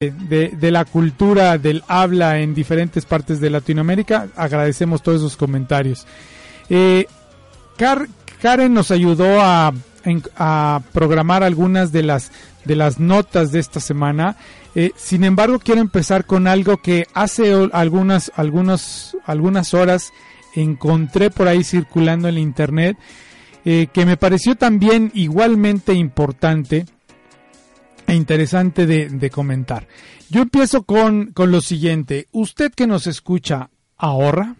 de, la cultura del habla en diferentes partes de Latinoamérica. Agradecemos todos esos comentarios. Eh, Karen nos ayudó a, programar algunas de las, de las notas de esta semana. Eh, sin embargo, quiero empezar con algo que hace algunas, algunas, algunas horas encontré por ahí circulando en internet, eh, que me pareció también igualmente importante e interesante de, comentar. Yo empiezo con, con lo siguiente. Usted que nos escucha, ¿ahorra?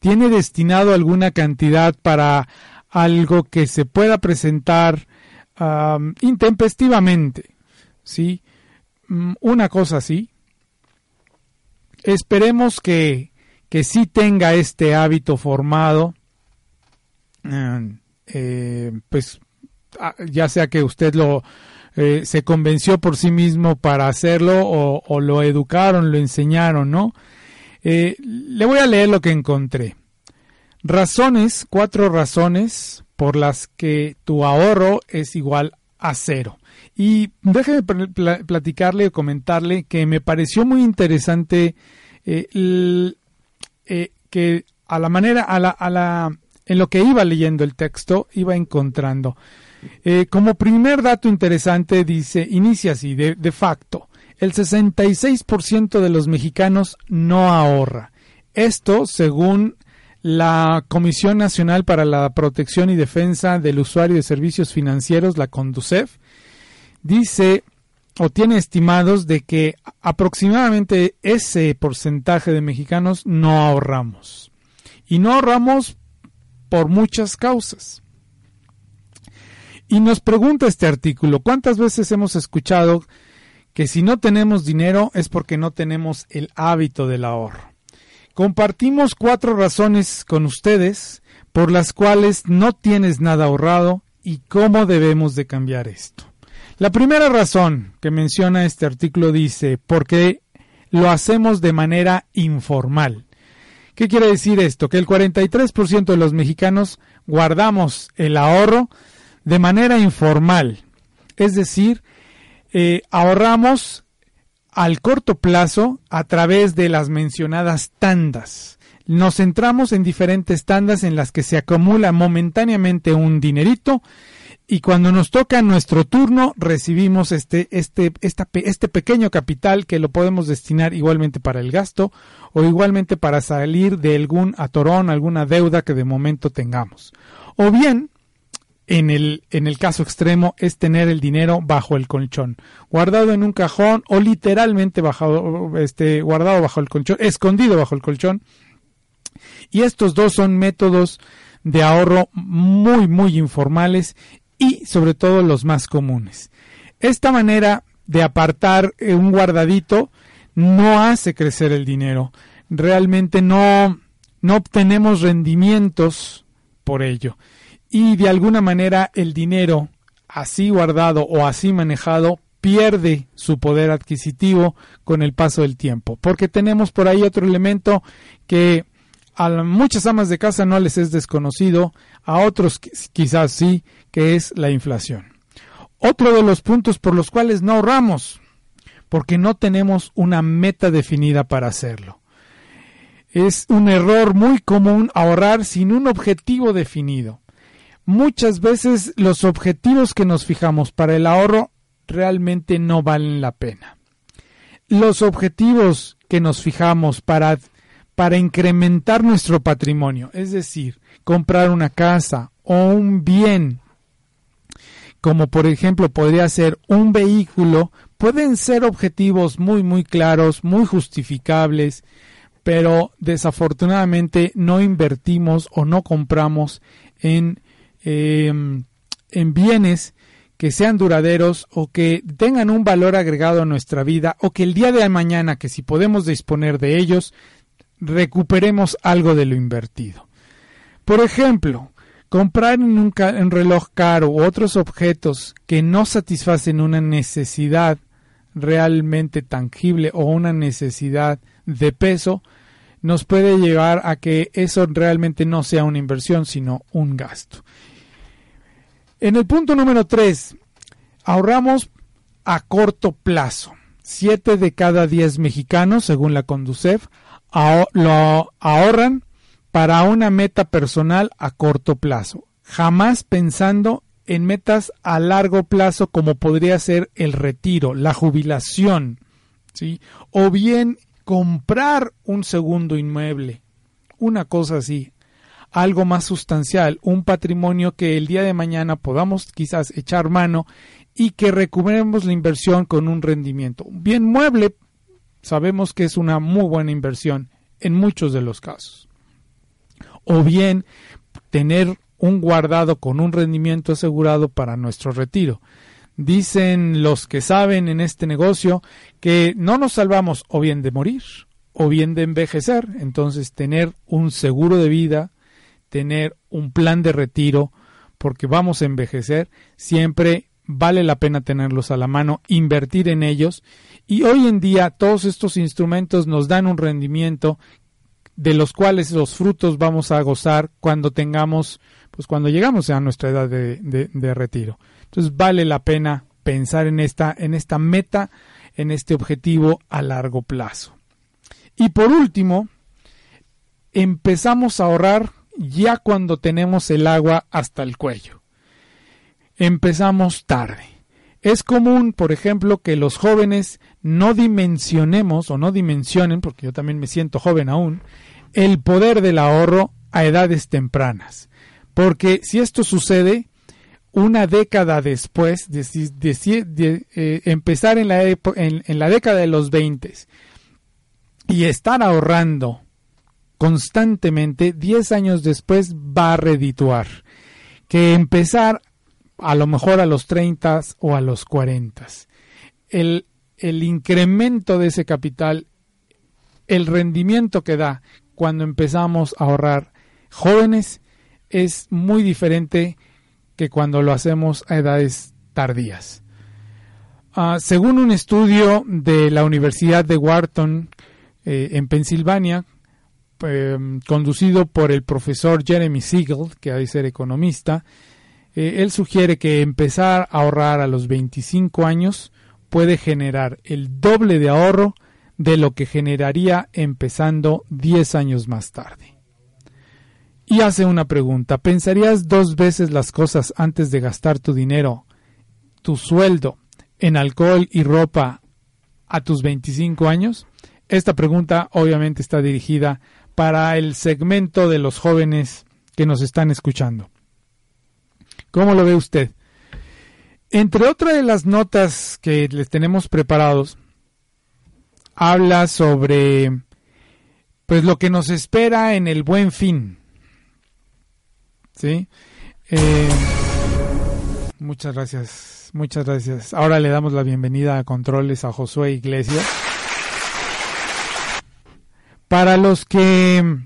¿Tiene destinado alguna cantidad para algo que se pueda presentar intempestivamente? ¿Sí? Mm, una cosa así. Esperemos que, que sí tenga este hábito formado. Eh, pues ya sea que usted lo, eh, se convenció por sí mismo para hacerlo o, lo educaron, lo enseñaron, ¿no? Eh, le voy a leer lo que encontré. Razones, cuatro razones por las que tu ahorro es igual a cero. Y déjeme platicarle o comentarle que me pareció muy interesante eh, que a la manera, a la, a la, en lo que iba leyendo el texto, iba encontrando. Eh, como primer dato interesante dice, inicia así, de, de facto, el 66% de los mexicanos no ahorra. Esto según la Comisión Nacional para la Protección y Defensa del Usuario de Servicios Financieros, la CONDUCEF, dice o tiene estimados de que aproximadamente ese porcentaje de mexicanos no ahorramos. Y no ahorramos por muchas causas. Y nos pregunta este artículo, ¿cuántas veces hemos escuchado que si no tenemos dinero es porque no tenemos el hábito del ahorro? Compartimos cuatro razones con ustedes por las cuales no tienes nada ahorrado y cómo debemos de cambiar esto. La primera razón que menciona este artículo dice, porque lo hacemos de manera informal. ¿Qué quiere decir esto? Que el 43% de los mexicanos guardamos el ahorro de manera informal. Es decir, eh, ahorramos al corto plazo a través de las mencionadas tandas. Nos centramos en diferentes tandas en las que se acumula momentáneamente un dinerito y cuando nos toca nuestro turno recibimos este, este, este pequeño capital que lo podemos destinar igualmente para el gasto o igualmente para salir de algún atorón, alguna deuda que de momento tengamos. O bien en el, en el caso extremo es tener el dinero bajo el colchón, guardado en un cajón o literalmente bajado, este, guardado bajo el colchón, escondido bajo el colchón. Y estos dos son métodos de ahorro muy, muy informales y sobre todo los más comunes. Esta manera de apartar eh, un guardadito no hace crecer el dinero. Realmente no, no obtenemos rendimientos por ello y de alguna manera el dinero así guardado o así manejado pierde su poder adquisitivo con el paso del tiempo. Porque tenemos por ahí otro elemento que a muchas amas de casa no les es desconocido, a otros quizás sí, que es la inflación. Otro de los puntos por los cuales no ahorramos, porque no tenemos una meta definida para hacerlo. Es un error muy común ahorrar sin un objetivo definido muchas veces los objetivos que nos fijamos para el ahorro realmente no valen la pena. Los objetivos que nos fijamos para, para incrementar nuestro patrimonio, es decir, comprar una casa o un bien, como por ejemplo podría ser un vehículo, pueden ser objetivos muy muy claros, muy justificables, pero desafortunadamente no invertimos o no compramos en Em, en bienes que sean duraderos o que tengan un valor agregado a nuestra vida o que el día de mañana, que si podemos disponer de ellos, recuperemos algo de lo invertido. Por ejemplo, comprar en un, un reloj caro u otros objetos que no satisfacen una necesidad realmente tangible o una necesidad de peso nos puede llevar a que eso realmente no sea una inversión, sino un gasto. En el punto número 3, ahorramos a corto plazo. Siete de cada diez mexicanos, según la Conducef, lo ahorran para una meta personal a corto plazo, jamás pensando en metas a largo plazo como podría ser el retiro, la jubilación, ¿sí? o bien comprar un segundo inmueble, una cosa así, algo más sustancial, un patrimonio que el día de mañana podamos quizás echar mano y que recuperemos la inversión con un rendimiento. Bien mueble, sabemos que es una muy buena inversión en muchos de los casos. O bien tener un guardado con un rendimiento asegurado para nuestro retiro. Dicen los que saben en este negocio que no nos salvamos o bien de morir o bien de envejecer. Entonces tener un seguro de vida, tener un plan de retiro, porque vamos a envejecer, siempre vale la pena tenerlos a la mano, invertir en ellos. Y hoy en día todos estos instrumentos nos dan un rendimiento de los cuales los frutos vamos a gozar cuando tengamos pues cuando llegamos a nuestra edad de, retiro. Entonces vale la pena pensar en esta, en esta meta, en este objetivo a largo plazo. Y por último, empezamos a ahorrar ya cuando tenemos el agua hasta el cuello. Empezamos tarde. Es común, por ejemplo, que los jóvenes no dimensionemos o no dimensionen, porque yo también me siento joven aún, el poder del ahorro a edades tempranas. Porque si esto sucede, una década después, de, empezar en la, en, la década de los 20 y estar ahorrando constantemente, 10 años después va a redituar. Que empezar a lo mejor a los 30 o a los 40. El, incremento de ese capital, el rendimiento que da cuando empezamos a ahorrar jóvenes es muy diferente que cuando lo hacemos a edades tardías. Ah, según un estudio de la Universidad de Wharton eh, en Pensilvania, em, conducido por el profesor Jeremy Siegel, que ha de ser economista, eh, él sugiere que empezar a ahorrar a los 25 años puede generar el doble de ahorro de lo que generaría empezando 10 años más tarde y hace una pregunta. ¿Pensarías dos veces las cosas antes de gastar tu dinero, tu sueldo, en alcohol y ropa a tus 25 años? Esta pregunta obviamente está dirigida para el segmento de los jóvenes que nos están escuchando. ¿Cómo lo ve usted? Entre otras de las notas que les tenemos preparados, habla sobre pues lo que nos espera en el buen fin. ¿sí? Eh, muchas gracias, muchas gracias. Ahora le damos la bienvenida a Controles a Josué Iglesias. Para los que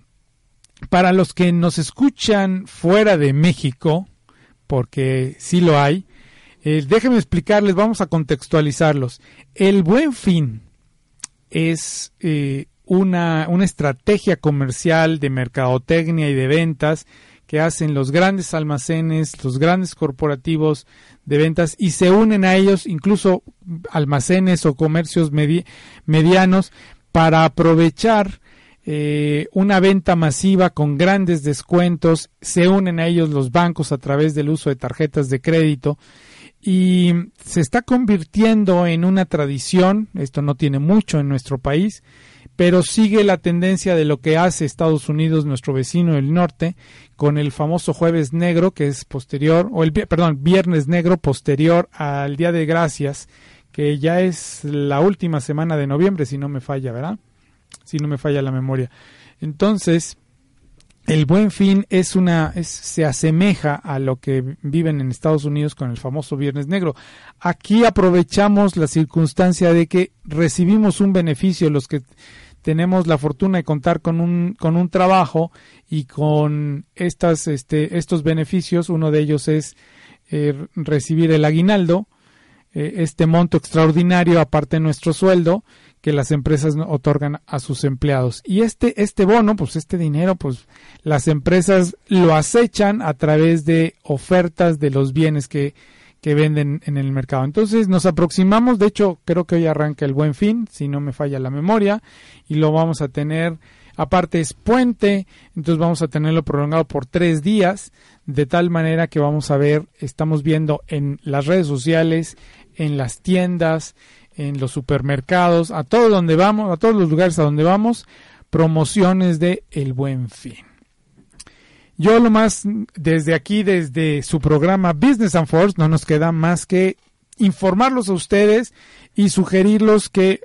para los que nos escuchan fuera de México, porque sí lo hay, eh, déjenme explicarles, vamos a contextualizarlos. El buen fin es eh, una, una estrategia comercial de mercadotecnia y de ventas que hacen los grandes almacenes, los grandes corporativos de ventas y se unen a ellos incluso almacenes o comercios medianos para aprovechar eh, una venta masiva con grandes descuentos, se unen a ellos los bancos a través del uso de tarjetas de crédito y se está convirtiendo en una tradición, esto no tiene mucho en nuestro país, pero sigue la tendencia de lo que hace Estados Unidos, nuestro vecino del norte, con el famoso jueves negro, que es posterior, o el, perdón, viernes negro posterior al Día de Gracias, que ya es la última semana de noviembre, si no me falla, ¿verdad? Si no me falla la memoria. Entonces, el buen fin es una se asemeja a lo que viven en Estados Unidos con el famoso Viernes Negro. Aquí aprovechamos la circunstancia de que recibimos un beneficio los que tenemos la fortuna de contar con un, con un trabajo y con estas, este, estos beneficios. Uno de ellos es eh, recibir el aguinaldo, eh, este monto extraordinario aparte de nuestro sueldo que las empresas otorgan a sus empleados. Y este, este bono, pues este dinero, pues las empresas lo acechan a través de ofertas de los bienes que, que venden en el mercado. Entonces nos aproximamos, de hecho creo que hoy arranca el buen fin, si no me falla la memoria, y lo vamos a tener, aparte es puente, entonces vamos a tenerlo prolongado por tres días, de tal manera que vamos a ver, estamos viendo en las redes sociales, en las tiendas, en los supermercados, a todo donde vamos, a todos los lugares a donde vamos, promociones de El Buen Fin. Yo lo más desde aquí, desde su programa Business and Force, no nos queda más que informarlos a ustedes y sugerirlos que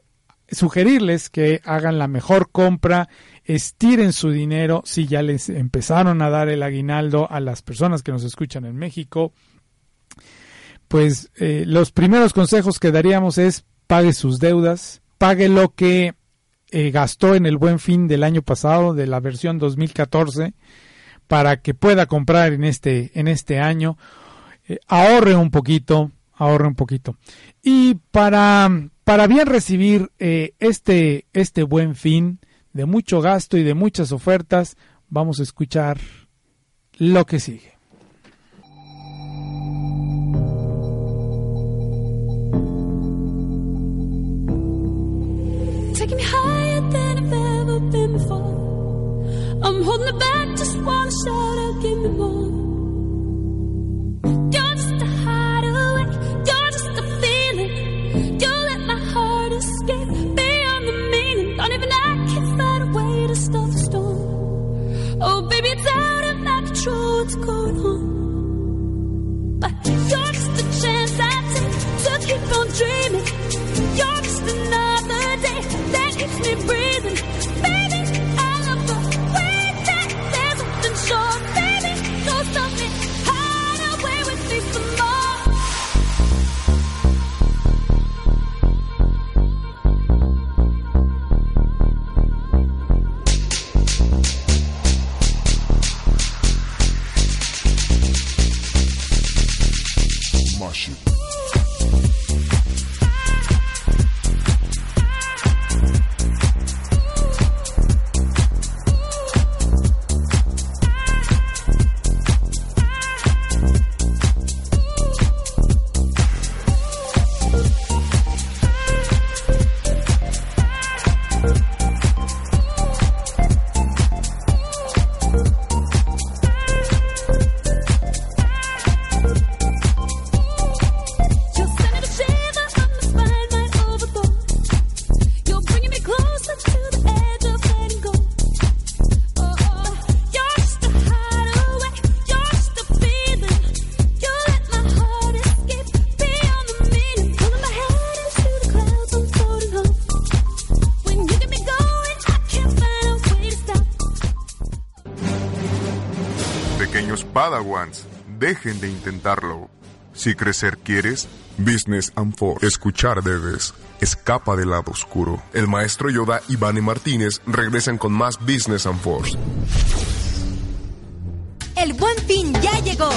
sugerirles que hagan la mejor compra, estiren su dinero si ya les empezaron a dar el aguinaldo a las personas que nos escuchan en México. Pues eh, los primeros consejos que daríamos es pague sus deudas, pague lo que eh, gastó en el buen fin del año pasado, de la versión 2014, para que pueda comprar en este, en este año. Eh, ahorre un poquito, ahorre un poquito. Y para, para bien recibir eh, este, este buen fin de mucho gasto y de muchas ofertas, vamos a escuchar lo que sigue. I'm holding it back, just wanna shout out, give me more. You're just a hideaway, you're just a feeling. You let my heart escape beyond the meaning. Don't even I can find a way to stop the storm. Oh, baby, it's out of my control, what's going on? But you're just a chance I take to keep on dreaming. You're just another day that keeps me breathing. De intentarlo. Si crecer quieres, Business and Force. Escuchar debes. Escapa del lado oscuro. El maestro Yoda y Vane Martínez regresan con más Business and Force. El buen fin ya llegó.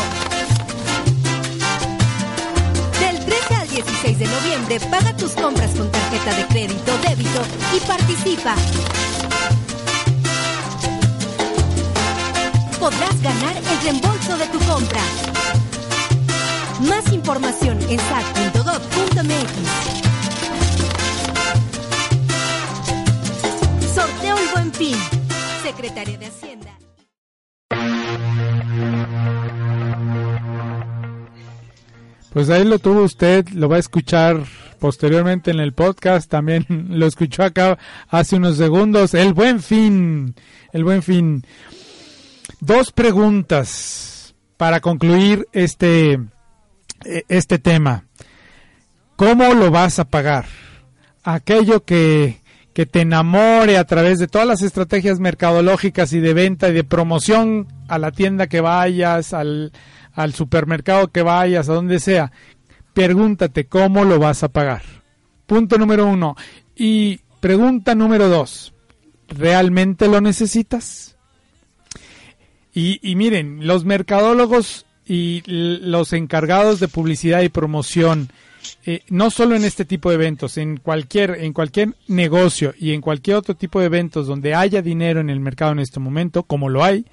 Del 13 al 16 de noviembre, paga tus compras con tarjeta de crédito débito y participa. Podrás ganar el reembolso de tu compra. Más información en sac.gov.mx. Sorteo el buen fin. Secretaría de Hacienda. Pues ahí lo tuvo usted, lo va a escuchar posteriormente en el podcast, también lo escuchó acá hace unos segundos, el buen fin, el buen fin. Dos preguntas para concluir este, eh, este tema. ¿Cómo lo vas a pagar? Aquello que, que te enamore a través de todas las estrategias mercadológicas y de venta y de promoción a la tienda que vayas, al, al supermercado que vayas, a donde sea. Pregúntate cómo lo vas a pagar. Punto número uno. Y pregunta número dos. ¿realmente lo necesitas? Y, y miren, los mercadólogos y los encargados de publicidad y promoción, eh, no solo en este tipo de eventos, en cualquier, en cualquier negocio y en cualquier otro tipo de eventos donde haya dinero en el mercado en este momento, como lo hay,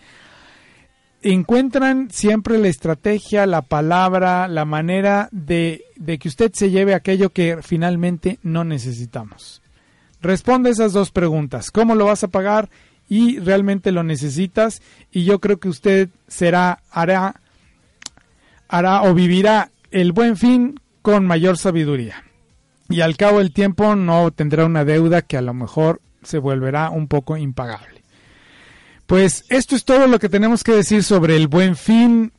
encuentran siempre la estrategia, la palabra, la manera de, de que usted se lleve aquello que finalmente no necesitamos. Responde esas dos preguntas. ¿Cómo lo vas a pagar? Y realmente lo necesitas. Y yo creo que usted será, hará, hará o vivirá el buen fin con mayor sabiduría. Y al cabo del tiempo no tendrá una deuda que a lo mejor se volverá un poco impagable. Pues esto es todo lo que tenemos que decir sobre el buen fin.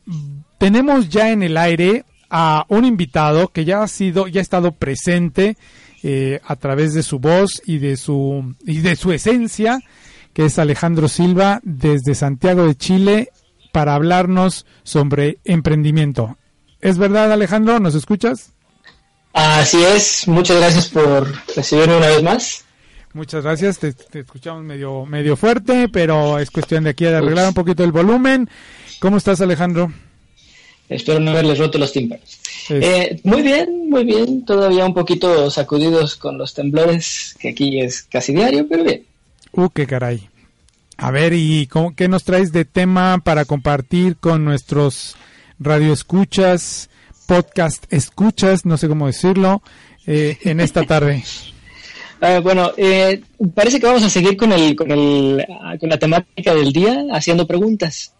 Tenemos ya en el aire a un invitado que ya ha sido, ya ha estado presente eh, a través de su voz y de su y de su esencia, que es Alejandro Silva desde Santiago de Chile para hablarnos sobre emprendimiento. ¿Es verdad, Alejandro? ¿Nos escuchas? Así es, muchas gracias por recibirme una vez más. Muchas gracias, te, te escuchamos medio, medio fuerte, pero es cuestión de aquí de arreglar un poquito el volumen. ¿Cómo estás, Alejandro? Espero no haberles roto los tímpanos. Eh, muy bien, muy bien, todavía un poquito sacudidos con los temblores, que aquí es casi diario, pero bien. Uh, qué caray. A ver, ¿y cómo- qué nos traes de tema para compartir con nuestros radioescuchas, podcast escuchas, no sé cómo decirlo, eh, en esta tarde? Ah, bueno, eh, parece que vamos a seguir con, el, con, el, ah, con la temática del día, haciendo preguntas.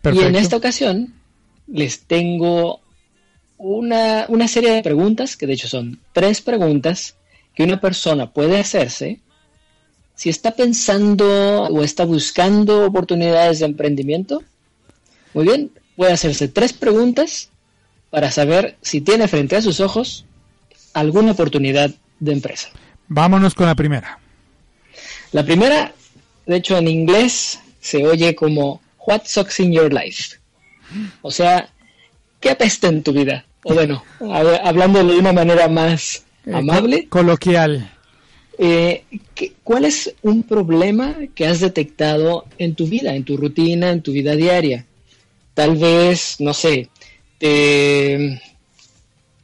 Perfecto. Y en esta ocasión les tengo una, una serie de preguntas, que de hecho son tres preguntas, que una persona puede hacerse si está pensando o está buscando oportunidades de emprendimiento. Muy bien, puede hacerse tres preguntas para saber si tiene frente a sus ojos alguna oportunidad de empresa. Vámonos con la primera. La primera, de hecho en inglés se oye como What sucks in your life? O sea, ¿qué apesta en tu vida? O bueno, hab- hablando de una manera más Eh, amable, co- coloquial. Eh, ¿qué- ¿cuál es un problema que has detectado en tu vida, en tu rutina, en tu vida diaria? Tal vez, no sé, te-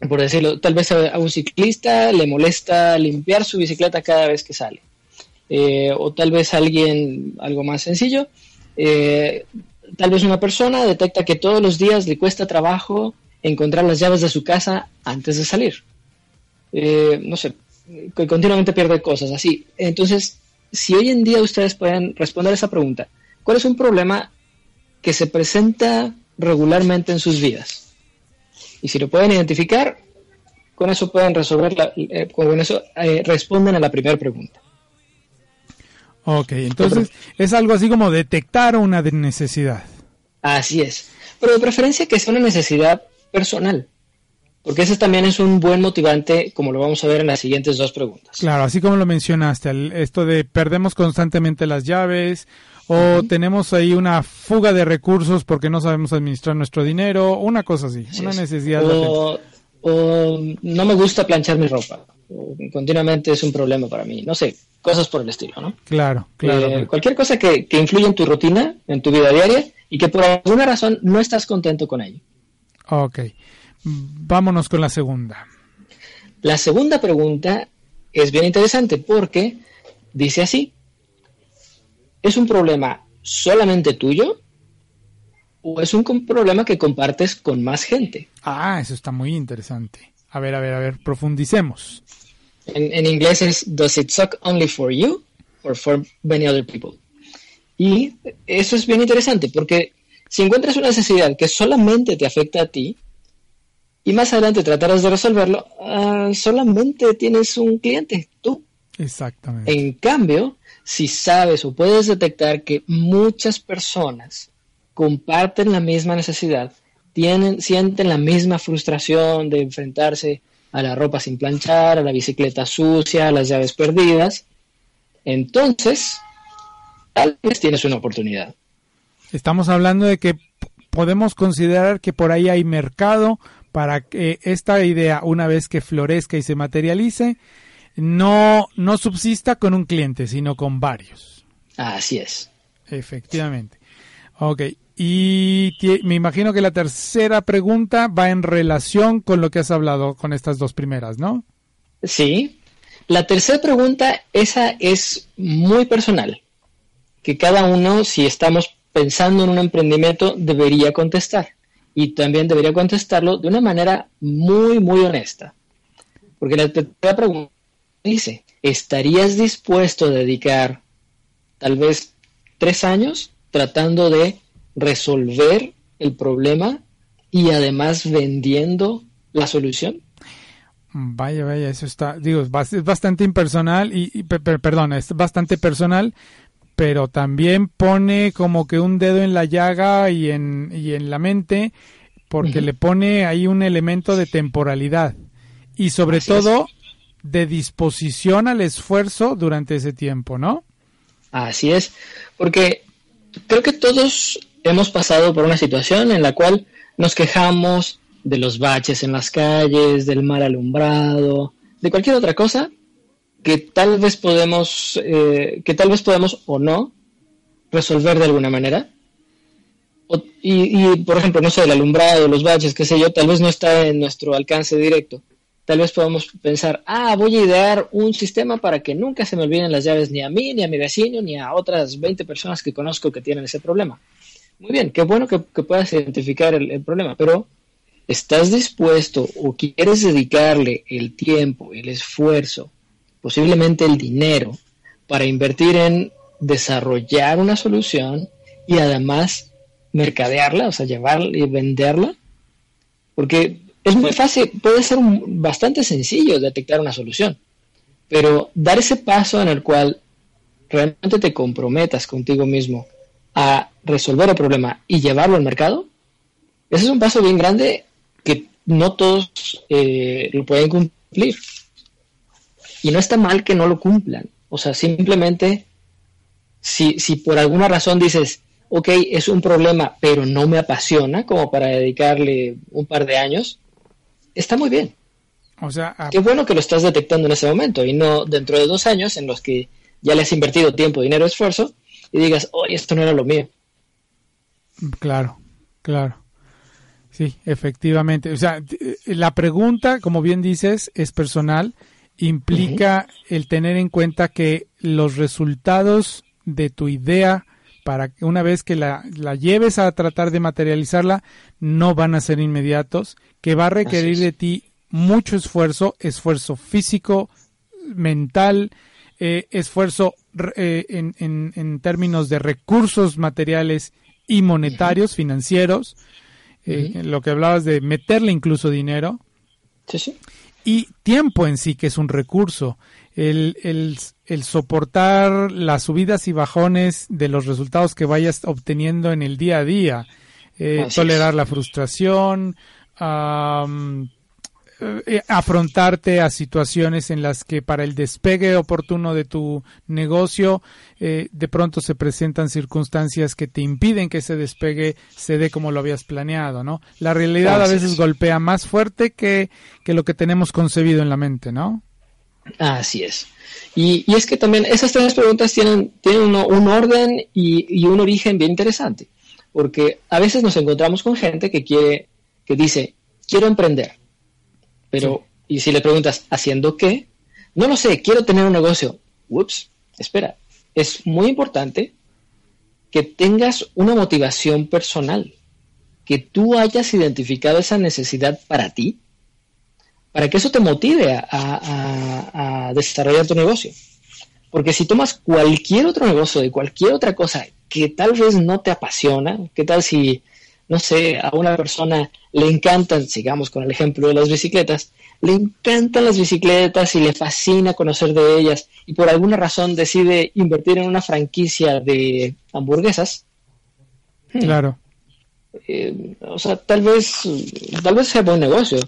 por decirlo, tal vez a, un ciclista le molesta limpiar su bicicleta cada vez que sale. Eh, o tal vez alguien, algo más sencillo, eh, tal vez una persona detecta que todos los días le cuesta trabajo encontrar las llaves de su casa antes de salir. No sé, que continuamente pierde cosas así. Entonces, si hoy en día ustedes pueden responder esa pregunta, ¿cuál es un problema que se presenta regularmente en sus vidas? Y si lo pueden identificar, con eso pueden resolver, la- eh, con eso eh, responden a la primera pregunta. Ok, entonces es algo así como detectar una necesidad. Así es. Pero de preferencia que sea una necesidad personal. Porque ese también es un buen motivante, como lo vamos a ver en las siguientes dos preguntas. Claro, así como lo mencionaste, esto de perdemos constantemente las llaves o tenemos ahí una fuga de recursos porque no sabemos administrar nuestro dinero, una cosa así, Así una es. necesidad. O, o no me gusta planchar mi ropa. Continuamente es un problema para mí. No sé, cosas por el estilo, ¿no? Claro, claro. Eh, cualquier cosa que, que influya en tu rutina, en tu vida diaria, y que por alguna razón no estás contento con ello. Ok, vámonos con la segunda. La segunda pregunta es bien interesante porque dice así, ¿es un problema solamente tuyo o es un problema que compartes con más gente? Ah, eso está muy interesante. A ver, a ver, a ver, profundicemos. En, en inglés es Does it suck only for you or for many other people? Y eso es bien interesante porque si encuentras una necesidad que solamente te afecta a ti y más adelante tratarás de resolverlo, ah, solamente tienes un cliente, tú. Exactamente. En cambio, si sabes o puedes detectar que muchas personas comparten la misma necesidad, tienen, sienten la misma frustración de enfrentarse a la ropa sin planchar, a la bicicleta sucia, a las llaves perdidas, entonces tal vez tienes una oportunidad. Estamos hablando de que podemos considerar que por ahí hay mercado para que esta idea, una vez que florezca y se materialice, no, no subsista con un cliente, sino con varios. Así es. Efectivamente. Ok. Y me imagino que la tercera pregunta va en relación con lo que has hablado con estas dos primeras, ¿no? Sí. La tercera pregunta, esa es muy personal, que cada uno, si estamos pensando en un emprendimiento, debería contestar. Y también debería contestarlo de una manera muy, muy honesta. Porque la tercera pregunta dice, ¿estarías dispuesto a dedicar tal vez tres años tratando de resolver el problema y además vendiendo la solución? Vaya, vaya, eso está, digo, es bas- es bastante impersonal y, y pe- pe- perdón, es bastante personal, pero también pone como que un dedo en la llaga y en, y en la mente, porque le pone ahí un elemento de temporalidad y sobre Así es. todo de disposición al esfuerzo durante ese tiempo, ¿no? Así es, porque creo que todos hemos pasado por una situación en la cual nos quejamos de los baches en las calles, del mal alumbrado, de cualquier otra cosa que tal vez podemos, eh, que tal vez podemos o no resolver de alguna manera. Y, por ejemplo, no sé, el alumbrado, los baches, qué sé yo, tal vez no está en nuestro alcance directo. Tal vez podamos pensar, ah, voy a idear un sistema para que nunca se me olviden las llaves ni a mí, ni a mi vecino, ni a otras 20 personas que conozco que tienen ese problema. Muy bien, qué bueno que, que puedas identificar el, el problema, pero ¿estás dispuesto o quieres dedicarle el tiempo, el esfuerzo, posiblemente el dinero, para invertir en desarrollar una solución y además mercadearla, o sea, llevarla y venderla? Porque es muy fácil, puede ser bastante sencillo detectar una solución, pero dar ese paso en el cual realmente te comprometas contigo mismo a resolver el problema y llevarlo al mercado, ese es un paso bien grande que no todos eh, lo pueden cumplir. Y no está mal que no lo cumplan. O sea, simplemente, si, si por alguna razón dices, ok, es un problema, pero no me apasiona como para dedicarle un par de años, está muy bien. O sea, a- Qué bueno que lo estás detectando en ese momento y no dentro de dos años en los que ya le has invertido tiempo, dinero, esfuerzo y digas, oye, esto no era lo mío. Claro, claro. Sí, efectivamente. O sea, eh, la pregunta, como bien dices, es personal. Implica el tener en cuenta que los resultados de tu idea, para que una vez que la, la lleves a tratar de materializarla, no van a ser inmediatos, que va a requerir de ti mucho esfuerzo, esfuerzo físico, mental, eh, esfuerzo eh, en, en- en términos de recursos materiales y monetarios, financieros, eh, lo que hablabas de meterle incluso dinero, Sí, sí. Y tiempo en sí, que es un recurso. El, el, el soportar las subidas y bajones de los resultados que vayas obteniendo en el día a día. Eh, tolerar la frustración, afrontarte a situaciones en las que para el despegue oportuno de tu negocio eh, de pronto se presentan circunstancias que te impiden que ese despegue se dé como lo habías planeado, ¿no? La realidad a veces es. golpea más fuerte que, que lo que tenemos concebido en la mente, ¿no? Así es. Y, y es que también esas tres preguntas tienen, tienen uno- un orden y, y un origen bien interesante. Porque a veces nos encontramos con gente que quiere, que dice, quiero emprender. Pero, y si le preguntas, ¿haciendo qué? No lo sé, quiero tener un negocio. Ups, espera. Es muy importante que tengas una motivación personal. Que tú hayas identificado esa necesidad para ti para que eso te motive a, a- a desarrollar tu negocio. Porque si tomas cualquier otro negocio de cualquier otra cosa que tal vez no te apasiona, ¿qué tal si, no sé, a una persona le encantan, sigamos con el ejemplo de las bicicletas, le encantan las bicicletas y le fascina conocer de ellas y por alguna razón decide invertir en una franquicia de hamburguesas? Hmm. Claro. eh, o sea, tal vez, tal vez sea buen negocio,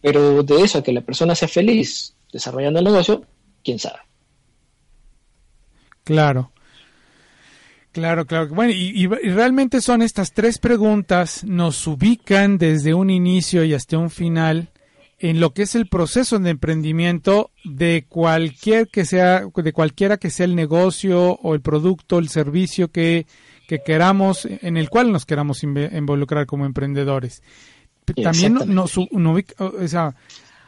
pero de eso a que la persona sea feliz desarrollando el negocio, quién sabe. Claro. Claro, claro. Bueno, y, y- y realmente son estas tres preguntas, nos ubican desde un inicio y hasta un final en lo que es el proceso de emprendimiento de cualquier que sea, de cualquiera que sea el negocio o el producto, el servicio que, que queramos, en el cual nos queramos involucrar como emprendedores. También nos, ubica- o sea,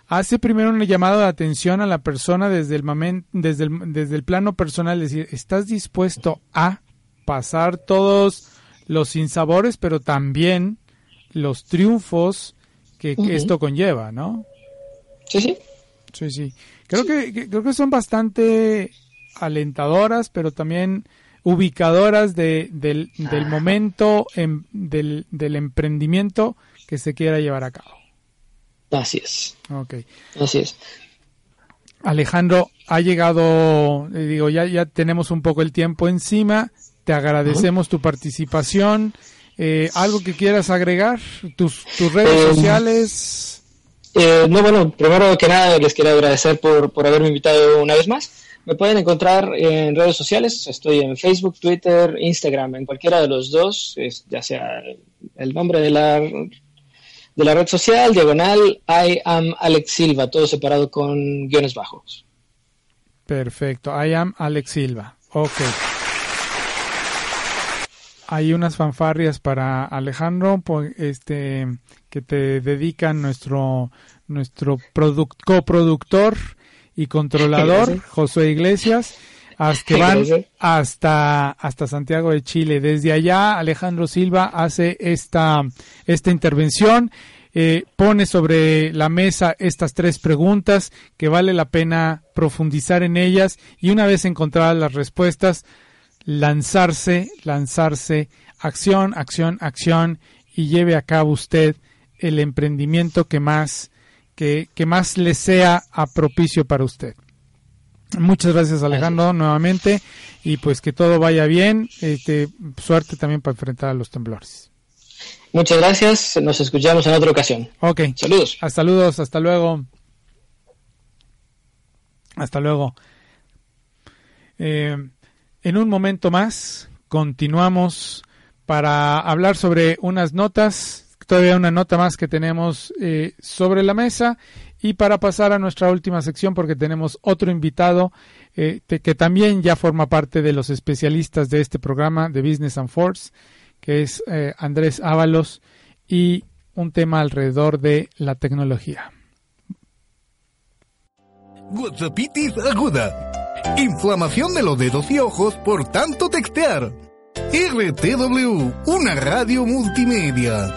hace primero un llamado de atención a la persona desde el momento, desde el, desde el plano personal, es decir, ¿estás dispuesto a pasar todos los sinsabores, pero también los triunfos que, esto conlleva, ¿no? Sí, sí. Sí, sí. Creo que, que- creo que son bastante alentadoras, pero también ubicadoras de, del, del momento em- del, del emprendimiento que se quiera llevar a cabo. Así es. Ok. Así es. Alejandro, ha llegado, eh, digo, ya, ya tenemos un poco el tiempo encima. Te agradecemos tu participación. Eh, ¿Algo que quieras agregar? ¿Tus, tus redes Eh, sociales? Eh, no, bueno, primero que nada les quiero agradecer por, por haberme invitado una vez más. Me pueden encontrar en redes sociales, estoy en Facebook, Twitter, Instagram, en cualquiera de los dos, es- ya sea el nombre de la, de la red social, diagonal, I am Alex Silva, todo separado con guiones bajos. Perfecto. I am Alex Silva. Ok. Hay unas fanfarrias para Alejandro, po- este, que te dedican nuestro, nuestro produc- coproductor y controlador, Gracias. Josué Iglesias, hasta que van hasta, hasta Santiago de Chile. Desde allá, Alejandro Silva hace esta, esta intervención, eh, pone sobre la mesa estas tres preguntas que vale la pena profundizar en ellas y una vez encontradas las respuestas, lanzarse, lanzarse, acción, acción, acción y lleve a cabo usted el emprendimiento que más, que, que más le sea a propicio para usted. Muchas gracias Alejandro nuevamente y pues que todo vaya bien, este, suerte también para enfrentar a los temblores. Muchas gracias, nos escuchamos en otra ocasión. Ok, Saludos. hasta saludos, hasta luego. Hasta luego. Eh, en un momento más continuamos para hablar sobre unas notas, todavía una nota más que tenemos eh, sobre la mesa y para pasar a nuestra última sección porque tenemos otro invitado eh, que también ya forma parte de los especialistas de este programa de Business and Force, que es eh, Andrés Ábalos y un tema alrededor de la tecnología. Whatsappitis aguda. Inflamación de los dedos y ojos por tanto textear. RTW, una radio multimedia.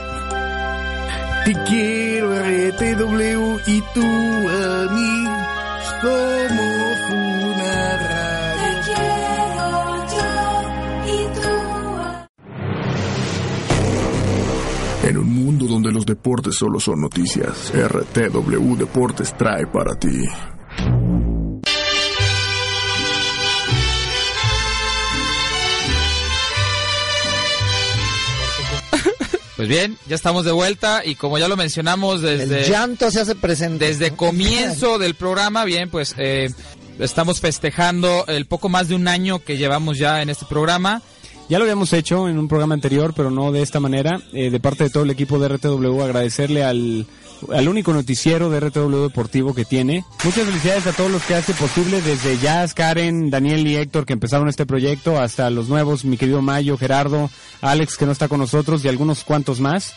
Te quiero RTW y tú a mí. Somos una radio. En un mundo donde los deportes solo son noticias, RTW Deportes trae para ti. Pues bien, ya estamos de vuelta y como ya lo mencionamos desde... El llanto se hace presente. Desde comienzo del programa, bien, pues eh, estamos festejando el poco más de un año que llevamos ya en este programa. Ya lo habíamos hecho en un programa anterior, pero no de esta manera. Eh, de parte de todo el equipo de RTW, agradecerle al, al único noticiero de RTW Deportivo que tiene. Muchas felicidades a todos los que hace posible, desde Jazz, Karen, Daniel y Héctor que empezaron este proyecto, hasta los nuevos, mi querido Mayo, Gerardo, Alex que no está con nosotros y algunos cuantos más.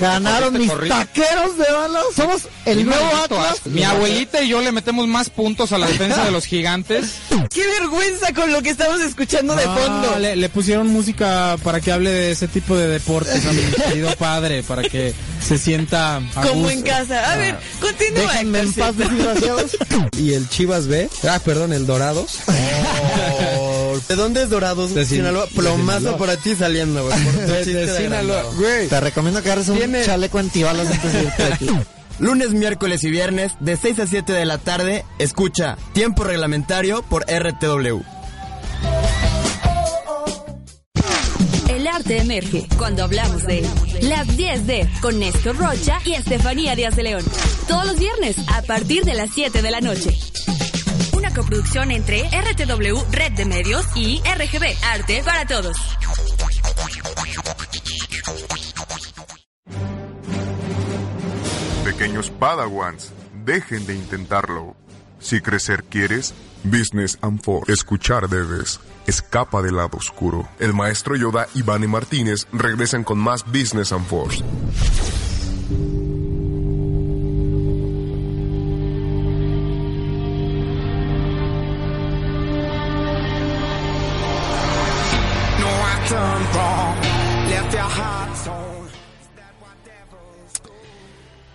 Ganaron mis corrido. taqueros de balas. Somos el nuevo Atlas. Mi abuelita y yo le metemos más puntos a la defensa de los gigantes. ¡Qué vergüenza con lo que estamos escuchando de fondo! le, le pusieron música para que hable de ese tipo de deportes a mi querido padre, para que se sienta a Como gusto. en casa. A ver, continúa. Déjenme en paz, desgraciados. Y el Chivas B, ah, perdón, el Dorados. ¿De dónde es Dorados? De Sin- Sinaloa. de Plomazo Sinaloa. por ti saliendo, güey. De, de Sinaloa. Güey. Te recomiendo que agarres un Tiene- chaleco antibalas antes de irte aquí. Lunes, miércoles y viernes, de 6 a 7 de la tarde, escucha Tiempo Reglamentario por RTW. El arte emerge cuando hablamos de él. Las 10 de con Néstor Rocha y Estefanía Díaz de León. Todos los viernes a partir de las 7 de la noche. Una coproducción entre RTW Red de Medios y RGB Arte para Todos. ¿De pequeños Padawans, dejen de intentarlo. Si crecer quieres, Business and Force. Escuchar debes. Escapa del lado oscuro. El maestro Yoda y Vane Martínez regresan con más Business and Force. No, I wrong. Left your.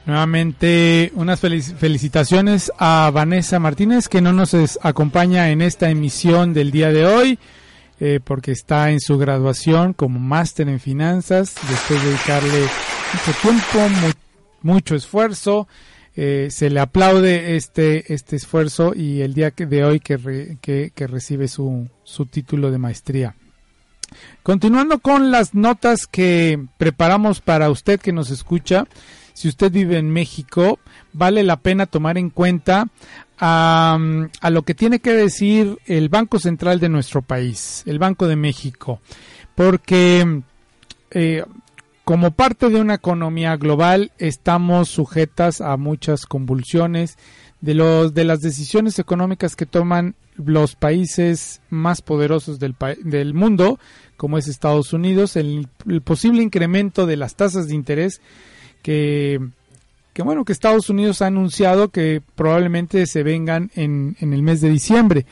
Nuevamente unas felic- felicitaciones a Vanessa Martínez que no nos acompaña en esta emisión del día de hoy eh, porque está en su graduación como máster en finanzas después de dedicarle mucho tiempo, mu- mucho esfuerzo. Eh, se le aplaude este, este esfuerzo y el día de hoy que, re- que recibe su, su título de maestría. Continuando con las notas que preparamos para usted que nos escucha, si usted vive en México, vale la pena tomar en cuenta a lo que tiene que decir el Banco Central de nuestro país, el Banco de México, porque eh, como parte de una economía global estamos sujetas a muchas convulsiones de los de las decisiones económicas que toman los países más poderosos del, del mundo, como es Estados Unidos, el posible incremento de las tasas de interés que, bueno que Estados Unidos ha anunciado que probablemente se vengan en, en el mes de diciembre.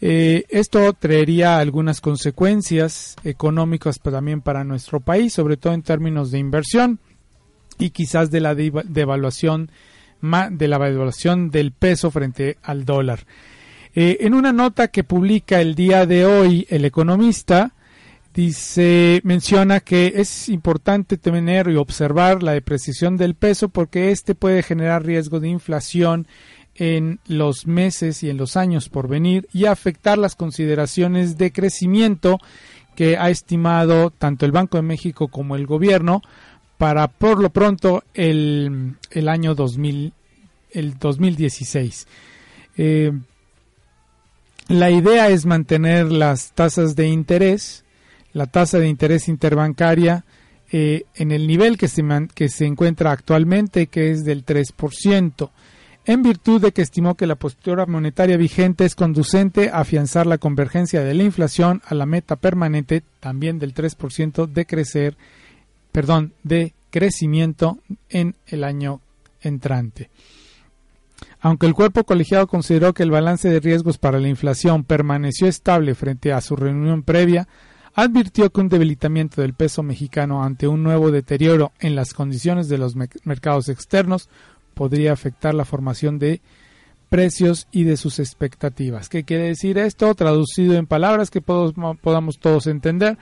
Eh, esto traería algunas consecuencias económicas también para nuestro país, sobre todo en términos de inversión y quizás de la deva- devaluación de la del peso frente al dólar. Eh, en una nota que publica el día de hoy el economista, dice, menciona que es importante tener y observar la depreciación del peso porque este puede generar riesgo de inflación en los meses y en los años por venir y afectar las consideraciones de crecimiento que ha estimado tanto el Banco de México como el gobierno para por lo pronto el, el año 2000, el 2016. Eh, la idea es mantener las tasas de interés, la tasa de interés interbancaria eh, en el nivel que se, que se encuentra actualmente, que es del 3%, en virtud de que estimó que la postura monetaria vigente es conducente a afianzar la convergencia de la inflación a la meta permanente también del 3% de crecer, perdón, de crecimiento en el año entrante. Aunque el cuerpo colegiado consideró que el balance de riesgos para la inflación permaneció estable frente a su reunión previa, advirtió que un debilitamiento del peso mexicano ante un nuevo deterioro en las condiciones de los me- mercados externos podría afectar la formación de precios y de sus expectativas. ¿Qué quiere decir esto? Traducido en palabras que podamos todos entender,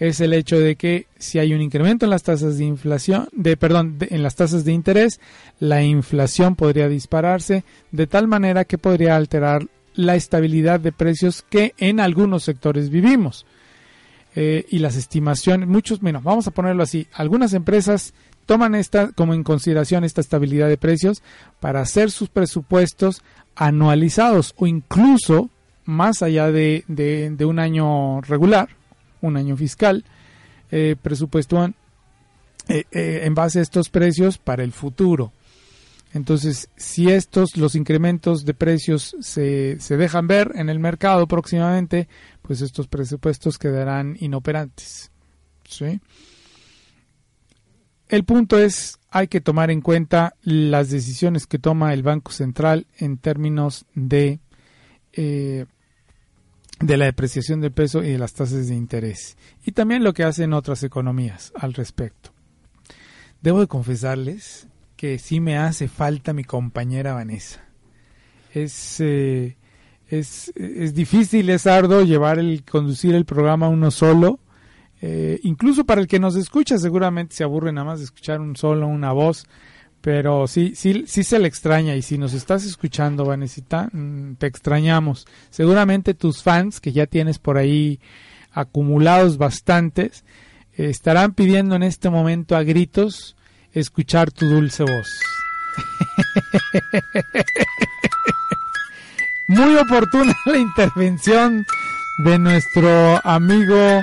es el hecho de que si hay un incremento en las tasas de inflación, de perdón, en las tasas de interés, la inflación podría dispararse de tal manera que podría alterar la estabilidad de precios que en algunos sectores vivimos. Eh, y las estimaciones, muchos, bueno, vamos a ponerlo así, algunas empresas toman esta como en consideración esta estabilidad de precios para hacer sus presupuestos anualizados o incluso más allá de, de- un año regular, un año fiscal, eh, eh, eh, en base a estos precios para el futuro. Entonces, si estos, los incrementos de precios se, se dejan ver en el mercado próximamente, pues estos presupuestos quedarán inoperantes. ¿sí? El punto es, hay que tomar en cuenta las decisiones que toma el Banco Central en términos de, eh, de la depreciación del peso y de las tasas de interés. Y también lo que hacen otras economías al respecto. Debo de confesarles que sí me hace falta mi compañera Vanessa. Es, eh, es, es difícil, es arduo llevar el, conducir el programa uno solo. Eh, incluso para el que nos escucha seguramente se aburre nada más de escuchar un solo, una voz. Pero sí, sí, sí se le extraña y si nos estás escuchando, Vanesita, mm, te extrañamos. Seguramente tus fans, que ya tienes por ahí acumulados bastantes, estarán pidiendo en este momento a gritos escuchar tu dulce voz. Muy oportuna la intervención de nuestro amigo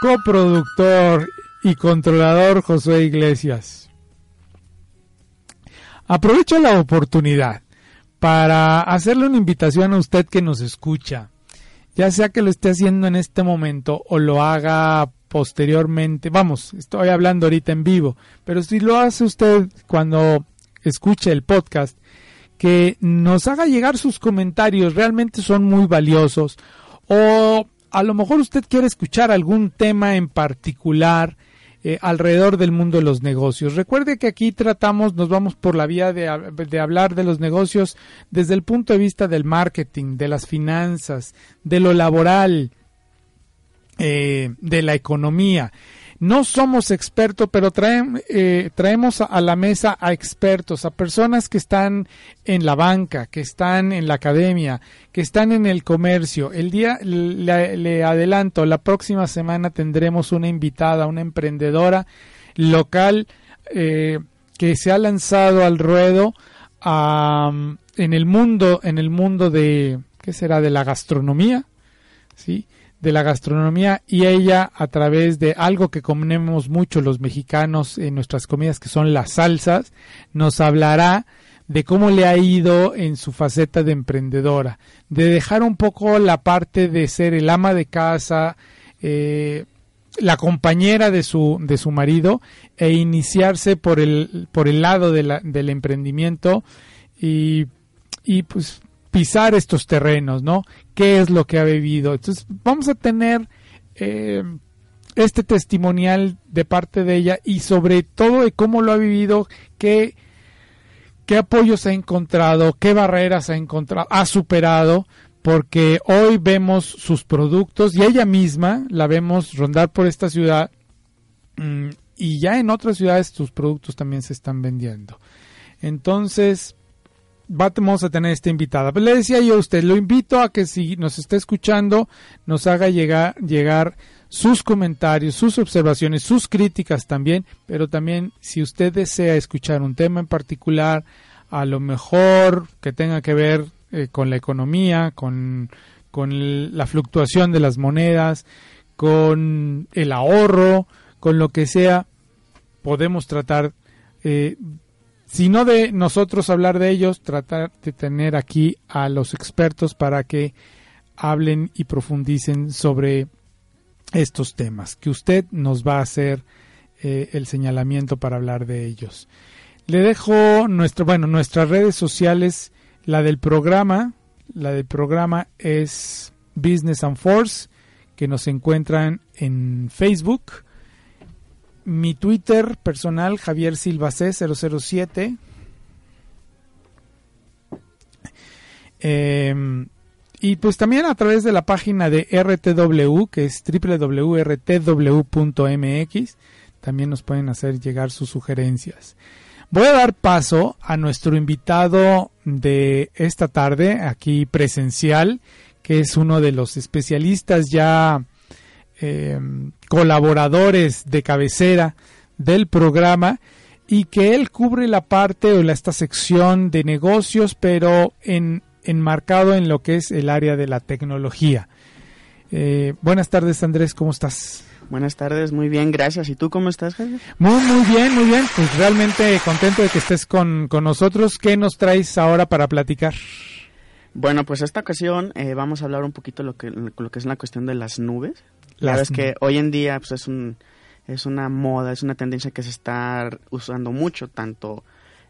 coproductor y controlador Josué Iglesias. Aprovecho la oportunidad para hacerle una invitación a usted que nos escucha, ya sea que lo esté haciendo en este momento o lo haga posteriormente. Vamos, estoy hablando ahorita en vivo, pero si lo hace usted cuando escuche el podcast, que nos haga llegar sus comentarios, realmente son muy valiosos. O a lo mejor usted quiere escuchar algún tema en particular eh, alrededor del mundo de los negocios. Recuerde que aquí tratamos, nos vamos por la vía de, hab- de hablar de los negocios desde el punto de vista del marketing, de las finanzas, de lo laboral, eh, de la economía. No somos expertos, pero traem- eh, traemos a, la mesa a expertos, a personas que están en la banca, que están en la academia, que están en el comercio. El día, le, adelanto, la próxima semana tendremos una invitada, una emprendedora local eh, que se ha lanzado al ruedo en el mundo, en el mundo de, ¿qué será? De la gastronomía, ¿sí? De la gastronomía y ella a través de algo que comemos mucho los mexicanos en nuestras comidas que son las salsas nos hablará de cómo le ha ido en su faceta de emprendedora. De dejar un poco la parte de ser el ama de casa eh, la compañera de su de su marido e iniciarse por el por el lado de la- del emprendimiento y y pues pisar estos terrenos, ¿no? ¿Qué es lo que ha vivido? Entonces vamos a tener eh, este testimonial de parte de ella y sobre todo de cómo lo ha vivido, qué, qué apoyos ha encontrado, qué barreras ha encontrado, ha superado, porque hoy vemos sus productos y ella misma la vemos rondar por esta ciudad mm, y ya en otras ciudades sus productos también se están vendiendo. Entonces, vamos a tener esta invitada. Pues le decía yo a usted, lo invito a que si nos está escuchando, nos haga llegar, llegar sus comentarios, sus observaciones, sus críticas también, pero también si usted desea escuchar un tema en particular, a lo mejor que tenga que ver eh, con la economía, con, con la fluctuación de las monedas, con el ahorro, con lo que sea, podemos tratar eh, si no de nosotros hablar de ellos, tratar de tener aquí a los expertos para que hablen y profundicen sobre estos temas, que usted nos va a hacer eh, el señalamiento para hablar de ellos. Le dejo nuestro, bueno, nuestras redes sociales, la del programa, la del programa es Business and Force, que nos encuentran en Facebook, mi Twitter personal, Javier Silva C 007. Eh, y pues también a través de la página de RTW, que es www.rtw.mx, también nos pueden hacer llegar sus sugerencias. Voy a dar paso a nuestro invitado de esta tarde, aquí presencial, que es uno de los especialistas ya eh, colaboradores de cabecera del programa y que él cubre la parte o la, esta sección de negocios, pero en, enmarcado en lo que es el área de la tecnología. Eh, buenas tardes, Andrés, ¿cómo estás? Buenas tardes, muy bien, gracias. ¿Y tú cómo estás, Javier? Muy, muy bien, muy bien. Pues realmente contento de que estés con, con nosotros. ¿Qué nos traes ahora para platicar? Bueno, pues esta ocasión eh, vamos a hablar un poquito lo que lo que es la cuestión de las nubes. La verdad es que hoy en día pues es un es una moda, es una tendencia que se está usando mucho, tanto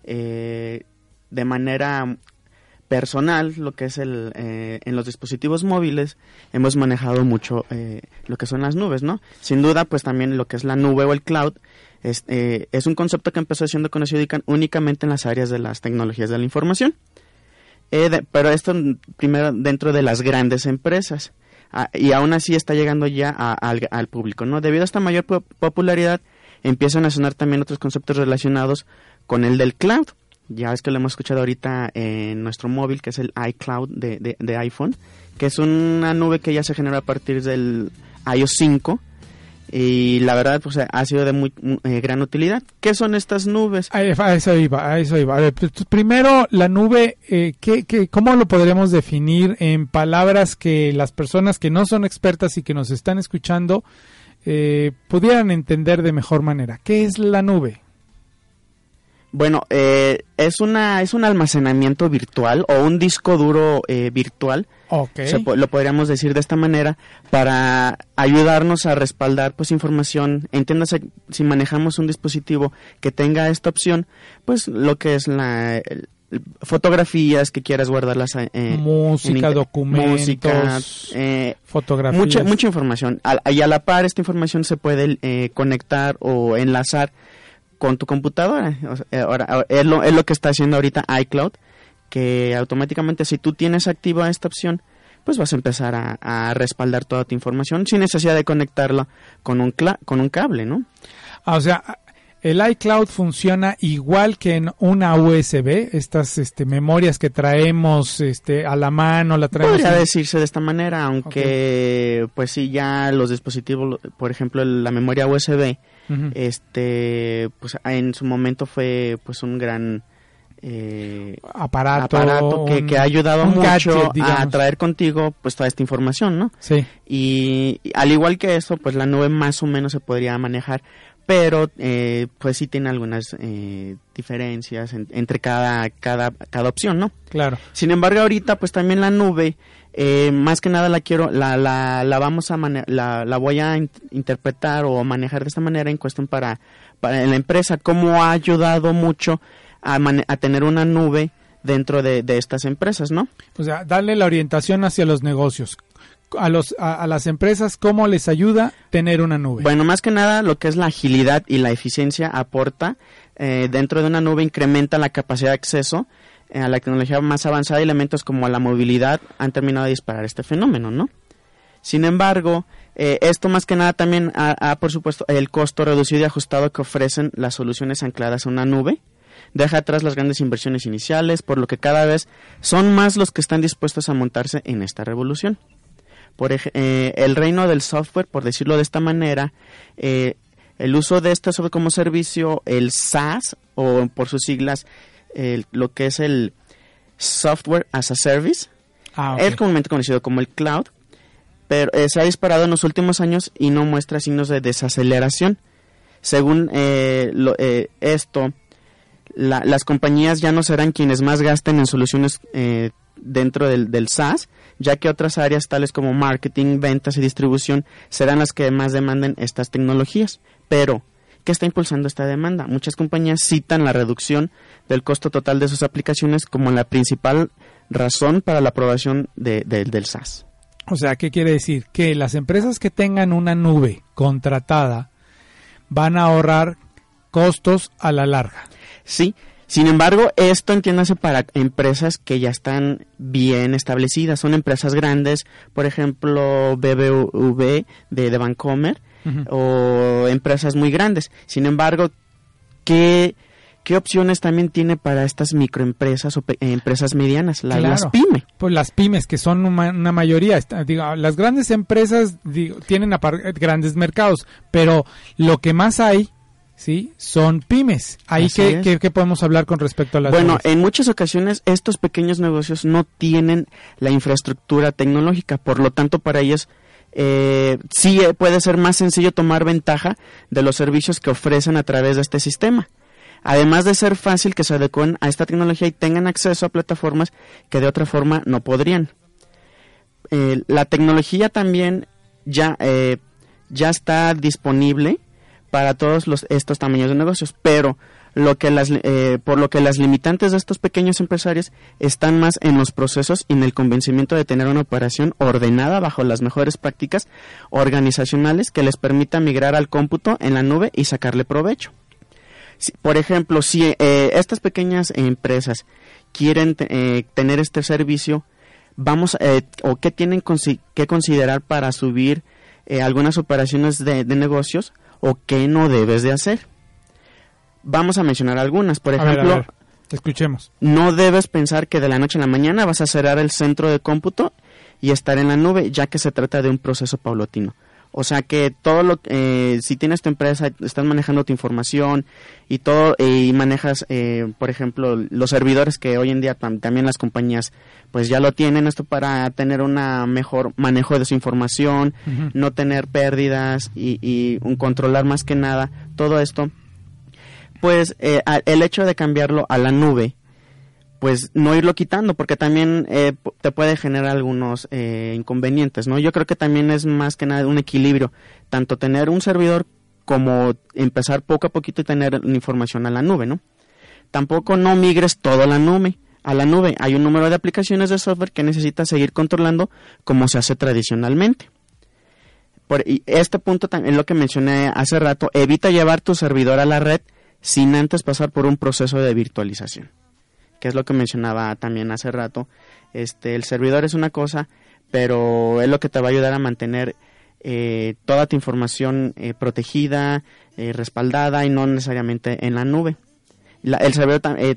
eh, de manera personal, lo que es el eh, en los dispositivos móviles hemos manejado mucho eh, lo que son las nubes, ¿no? Sin duda, pues también lo que es la nube o el cloud es, eh, es un concepto que empezó siendo conocido únicamente en las áreas de las tecnologías de la información. Eh, de- pero esto primero dentro de las grandes empresas. Ah, y aún así está llegando ya a- al, público, ¿no? Debido a esta mayor po- popularidad, empiezan a sonar también otros conceptos relacionados con el del cloud. Ya es que lo hemos escuchado ahorita en nuestro móvil, que es el iCloud de, de- de iPhone, que es una nube que ya se genera a partir del iOS 5 y la verdad pues ha sido de muy mu- eh, gran utilidad. ¿Qué son estas nubes? A eso iba, a eso iba. A ver, pues, primero, la nube, eh, ¿qué, qué, cómo lo podremos definir en palabras que las personas que no son expertas y que nos están escuchando eh, pudieran entender de mejor manera? ¿Qué es la nube? Bueno, eh, es una es un almacenamiento virtual o un disco duro eh, virtual. Ok. Se lo podríamos decir de esta manera para ayudarnos a respaldar pues información. Entiéndase si manejamos un dispositivo que tenga esta opción, pues lo que es la el- fotografías que quieras guardarlas eh, Música, documentos, música, eh, fotografías. mucha mucha información y a la par esta información se puede eh, conectar o enlazar con tu computadora O sea, eh, ahora es lo, es lo que está haciendo ahorita iCloud que automáticamente si tú tienes activa esta opción pues vas a empezar a, a respaldar toda tu información sin necesidad de conectarla con un cla- con un cable no Ah, o sea, el iCloud funciona igual que en una USB, estas este, memorias que traemos este, a la mano, la traemos. Podría en- decirse de esta manera, aunque pues sí ya los dispositivos, por ejemplo la memoria USB, Este pues en su momento fue pues un gran eh, Aparato, aparato que, un- que ha ayudado un mucho gadget, a traer contigo pues toda esta información, ¿no? Sí. Y, y al igual que eso, pues la nube más o menos se podría manejar, pero eh, pues sí tiene algunas eh, diferencias en- entre cada, cada, cada opción, ¿no? Claro. Sin embargo, ahorita pues también la nube, eh, más que nada la quiero, la, la, la vamos a mane- la, la voy a in- interpretar o manejar de esta manera en cuestión para, para la empresa, cómo ha ayudado mucho a, mane- a tener una nube dentro de, de estas empresas, ¿no? O sea, darle la orientación hacia los negocios. A, los, a, a las empresas, ¿cómo les ayuda tener una nube? Bueno, más que nada lo que es la agilidad y la eficiencia aporta eh, dentro de una nube incrementa la capacidad de acceso a la tecnología más avanzada elementos como la movilidad han terminado de disparar este fenómeno, ¿no? Sin embargo, eh, esto más que nada también ha, por supuesto, el costo reducido y ajustado que ofrecen las soluciones ancladas a una nube. Deja atrás las grandes inversiones iniciales, por lo que cada vez son más los que están dispuestos a montarse en esta revolución. Por eh, el reino del software, por decirlo de esta manera, eh, el uso de este software como servicio, el SaaS, o por sus siglas, el- lo que es el Software as a Service, Ah, es comúnmente conocido como el cloud, pero eh, se ha disparado en los últimos años y no muestra signos de desaceleración. Según eh, lo- eh, esto, la- las compañías ya no serán quienes más gasten en soluciones eh, dentro del, del SaaS, ya que otras áreas tales como marketing, ventas y distribución serán las que más demanden estas tecnologías. Pero, ¿qué está impulsando esta demanda? Muchas compañías citan la reducción del costo total de sus aplicaciones como la principal razón para la aprobación de- de- del SaaS. O sea, ¿qué quiere decir? Que las empresas que tengan una nube contratada van a ahorrar costos a la larga. Sí, sin embargo, esto entiéndase para empresas que ya están bien establecidas. Son empresas grandes, por ejemplo, BBV de, de Vancomer, o empresas muy grandes. Sin embargo, ¿qué, qué opciones también tiene para estas microempresas o eh, empresas medianas? La- Claro. Las pymes. Pues las pymes, que son una, una mayoría. está- digo, las grandes empresas digo, tienen grandes mercados, pero lo que más hay, ¿sí? Son pymes. Ahí que, que- que podemos hablar con respecto a las Bueno, en muchas ocasiones estos pequeños negocios no tienen la infraestructura tecnológica, por lo tanto para ellos eh, sí eh, puede ser más sencillo tomar ventaja de los servicios que ofrecen a través de este sistema. Además de ser fácil que se adecuen a esta tecnología y tengan acceso a plataformas que de otra forma no podrían. Eh, la tecnología también ya, eh, ya está disponible para todos los, estos tamaños de negocios, pero lo que las, eh, por lo que las limitantes de estos pequeños empresarios están más en los procesos y en el convencimiento de tener una operación ordenada bajo las mejores prácticas organizacionales que les permita migrar al cómputo en la nube y sacarle provecho. Por ejemplo, si eh, estas pequeñas empresas quieren eh, tener este servicio, vamos eh, o qué tienen que considerar para subir algunas operaciones de negocios o qué no debes de hacer. Vamos a mencionar algunas. Por A ver, a ejemplo, ver, escuchemos. no debes pensar que de la noche a la mañana vas a cerrar el centro de cómputo y estar en la nube, ya que se trata de un proceso paulatino. O sea que todo lo eh, si tienes tu empresa, estás manejando tu información y todo y manejas, eh, por ejemplo, los servidores que hoy en día tam- también las compañías pues ya lo tienen esto para tener una mejor manejo de su información, no tener pérdidas y, y un controlar más que nada todo esto pues eh, el hecho de cambiarlo a la nube, pues no irlo quitando, porque también eh, te puede generar algunos eh, inconvenientes, ¿no? Yo creo que también es más que nada un equilibrio, tanto tener un servidor como empezar poco a poquito y tener información a la nube, ¿no? Tampoco no migres todo a la nube. A la nube hay un número de aplicaciones de software que necesitas seguir controlando como se hace tradicionalmente. Por, y este punto es lo que mencioné hace rato, evita llevar tu servidor a la red sin antes pasar por un proceso de virtualización, que es lo que mencionaba también hace rato. Este, el servidor es una cosa, pero es lo que te va a ayudar a mantener eh, toda tu información eh, protegida, eh, respaldada y no necesariamente en la nube. La- el servidor eh,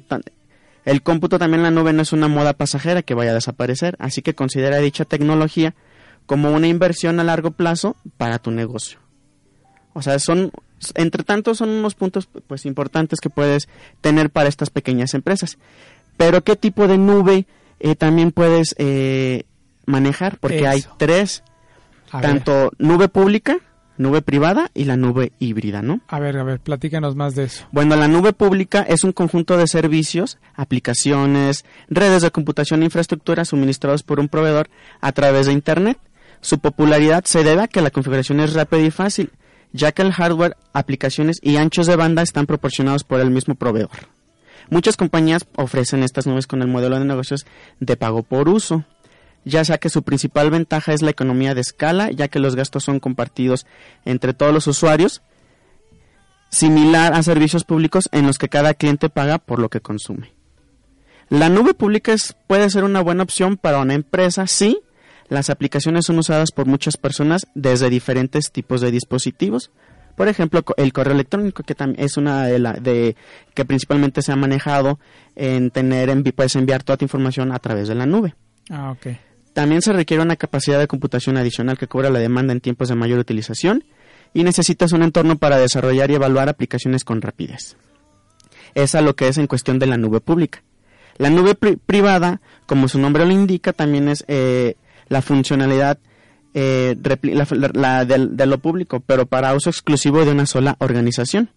el cómputo también en la nube no es una moda pasajera que vaya a desaparecer, así que considera dicha tecnología como una inversión a largo plazo para tu negocio. O sea, son, entre tanto, son unos puntos pues importantes que puedes tener para estas pequeñas empresas. Pero ¿qué tipo de nube eh, también puedes eh, manejar? Porque hay tres, A ver. tanto nube pública, nube privada y la nube híbrida, ¿no? A ver, a ver, platícanos más de eso. Bueno, la nube pública es un conjunto de servicios, aplicaciones, redes de computación e infraestructura suministrados por un proveedor a través de Internet. Su popularidad se debe a que la configuración es rápida y fácil, ya que el hardware, aplicaciones y anchos de banda están proporcionados por el mismo proveedor. Muchas compañías ofrecen estas nubes con el modelo de negocios de pago por uso, ya sea que su principal ventaja es la economía de escala, ya que los gastos son compartidos entre todos los usuarios, similar a servicios públicos en los que cada cliente paga por lo que consume. La nube pública puede ser una buena opción para una empresa si las aplicaciones son usadas por muchas personas desde diferentes tipos de dispositivos. Por ejemplo, el correo electrónico, que también es una de, la, de que principalmente se ha manejado en tener, envi- puedes enviar toda tu información a través de la nube. Ah, ok. También se requiere una capacidad de computación adicional que cubra la demanda en tiempos de mayor utilización y necesitas un entorno para desarrollar y evaluar aplicaciones con rapidez. Es a lo que es en cuestión de la nube pública. La nube pri- privada, como su nombre lo indica, también es eh, la funcionalidad eh, la- la- la del- de lo público, pero para uso exclusivo de una sola organización.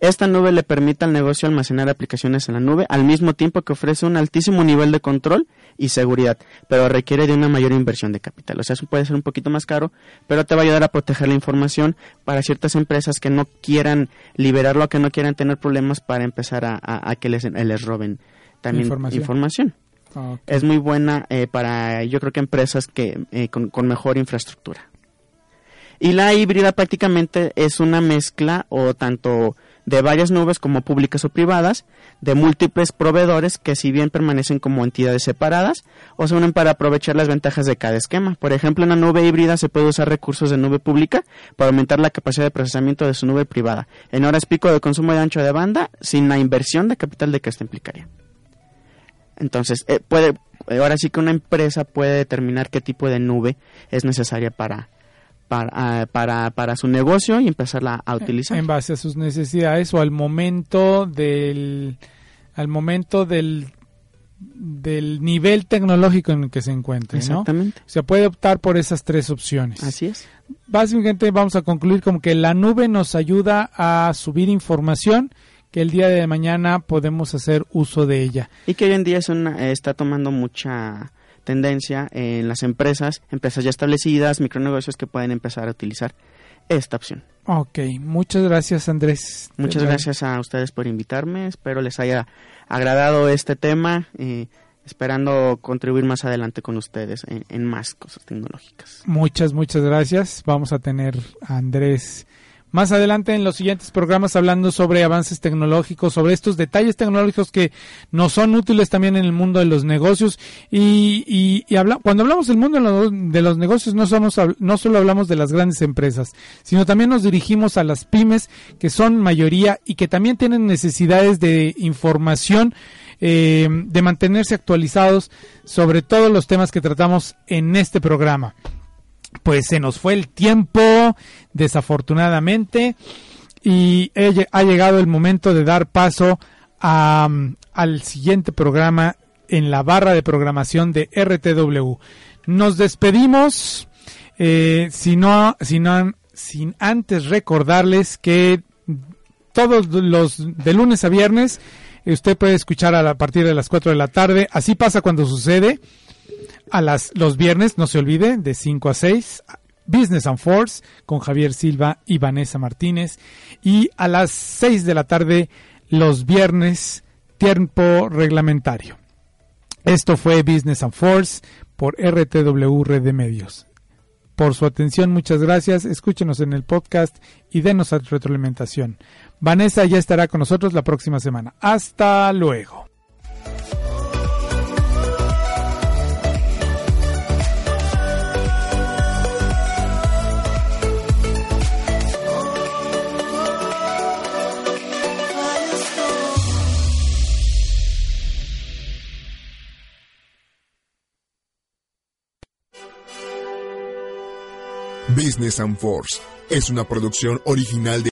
Esta nube le permite al negocio almacenar aplicaciones en la nube al mismo tiempo que ofrece un altísimo nivel de control y seguridad, pero requiere de una mayor inversión de capital. O sea, eso puede ser un poquito más caro, pero te va a ayudar a proteger la información para ciertas empresas que no quieran liberarlo, que no quieran tener problemas para empezar a, a- a que les, les roben también Información. información. Ah. Es muy buena eh, para, yo creo que empresas que eh, con, con mejor infraestructura. Y la híbrida prácticamente es una mezcla o tanto de varias nubes como públicas o privadas, de múltiples proveedores que si bien permanecen como entidades separadas o se unen para aprovechar las ventajas de cada esquema. Por ejemplo, en la nube híbrida se puede usar recursos de nube pública para aumentar la capacidad de procesamiento de su nube privada. En horas pico de consumo de ancho de banda sin la inversión de capital de que esto implicaría. Entonces, eh, puede, eh, ahora sí que una empresa puede determinar qué tipo de nube es necesaria para, para, ah, para, para su negocio y empezarla a utilizar. En base a sus necesidades o al momento del al momento del del nivel tecnológico en el que se encuentre, ¿no? Exactamente. O sea, puede optar por esas tres opciones. Así es. Básicamente vamos a concluir como que la nube nos ayuda a subir información que el día de mañana podemos hacer uso de ella. Y que hoy en día es una, eh, está tomando mucha tendencia en las empresas, empresas ya establecidas, micronegocios que pueden empezar a utilizar esta opción. Ok, muchas gracias Andrés. Muchas gracias a ustedes por invitarme, espero les haya agradado este tema, eh, esperando contribuir más adelante con ustedes en, en más cosas tecnológicas. Muchas, muchas gracias. Vamos a tener a Andrés más adelante en los siguientes programas hablando sobre avances tecnológicos, sobre estos detalles tecnológicos que nos son útiles también en el mundo de los negocios. Y, cuando hablamos del mundo de los, negocios, no, somos, no solo hablamos de las grandes empresas, sino también nos dirigimos a las pymes, que son mayoría y que también tienen necesidades de información eh, de mantenerse actualizados sobre todos los temas que tratamos en este programa. Pues se nos fue el tiempo, desafortunadamente, y ha llegado el momento de dar paso a, mm, al siguiente programa en la barra de programación de RTW. Nos despedimos, eh, si no, si no- sin antes recordarles que todos los de lunes a viernes. Usted puede escuchar a, la- a partir de las 4 de la tarde. Así pasa cuando sucede. A las, los viernes, no se olvide, de 5 a 6. Business and Force con Javier Silva y Vanessa Martínez. Y a las 6 de la tarde, los viernes, tiempo reglamentario. Esto fue Business and Force por RTW Red de Medios. Por su atención, muchas gracias. Escúchenos en el podcast y denos retroalimentación. Vanessa ya estará con nosotros la próxima semana. Hasta luego. Business and Force. Es una producción original de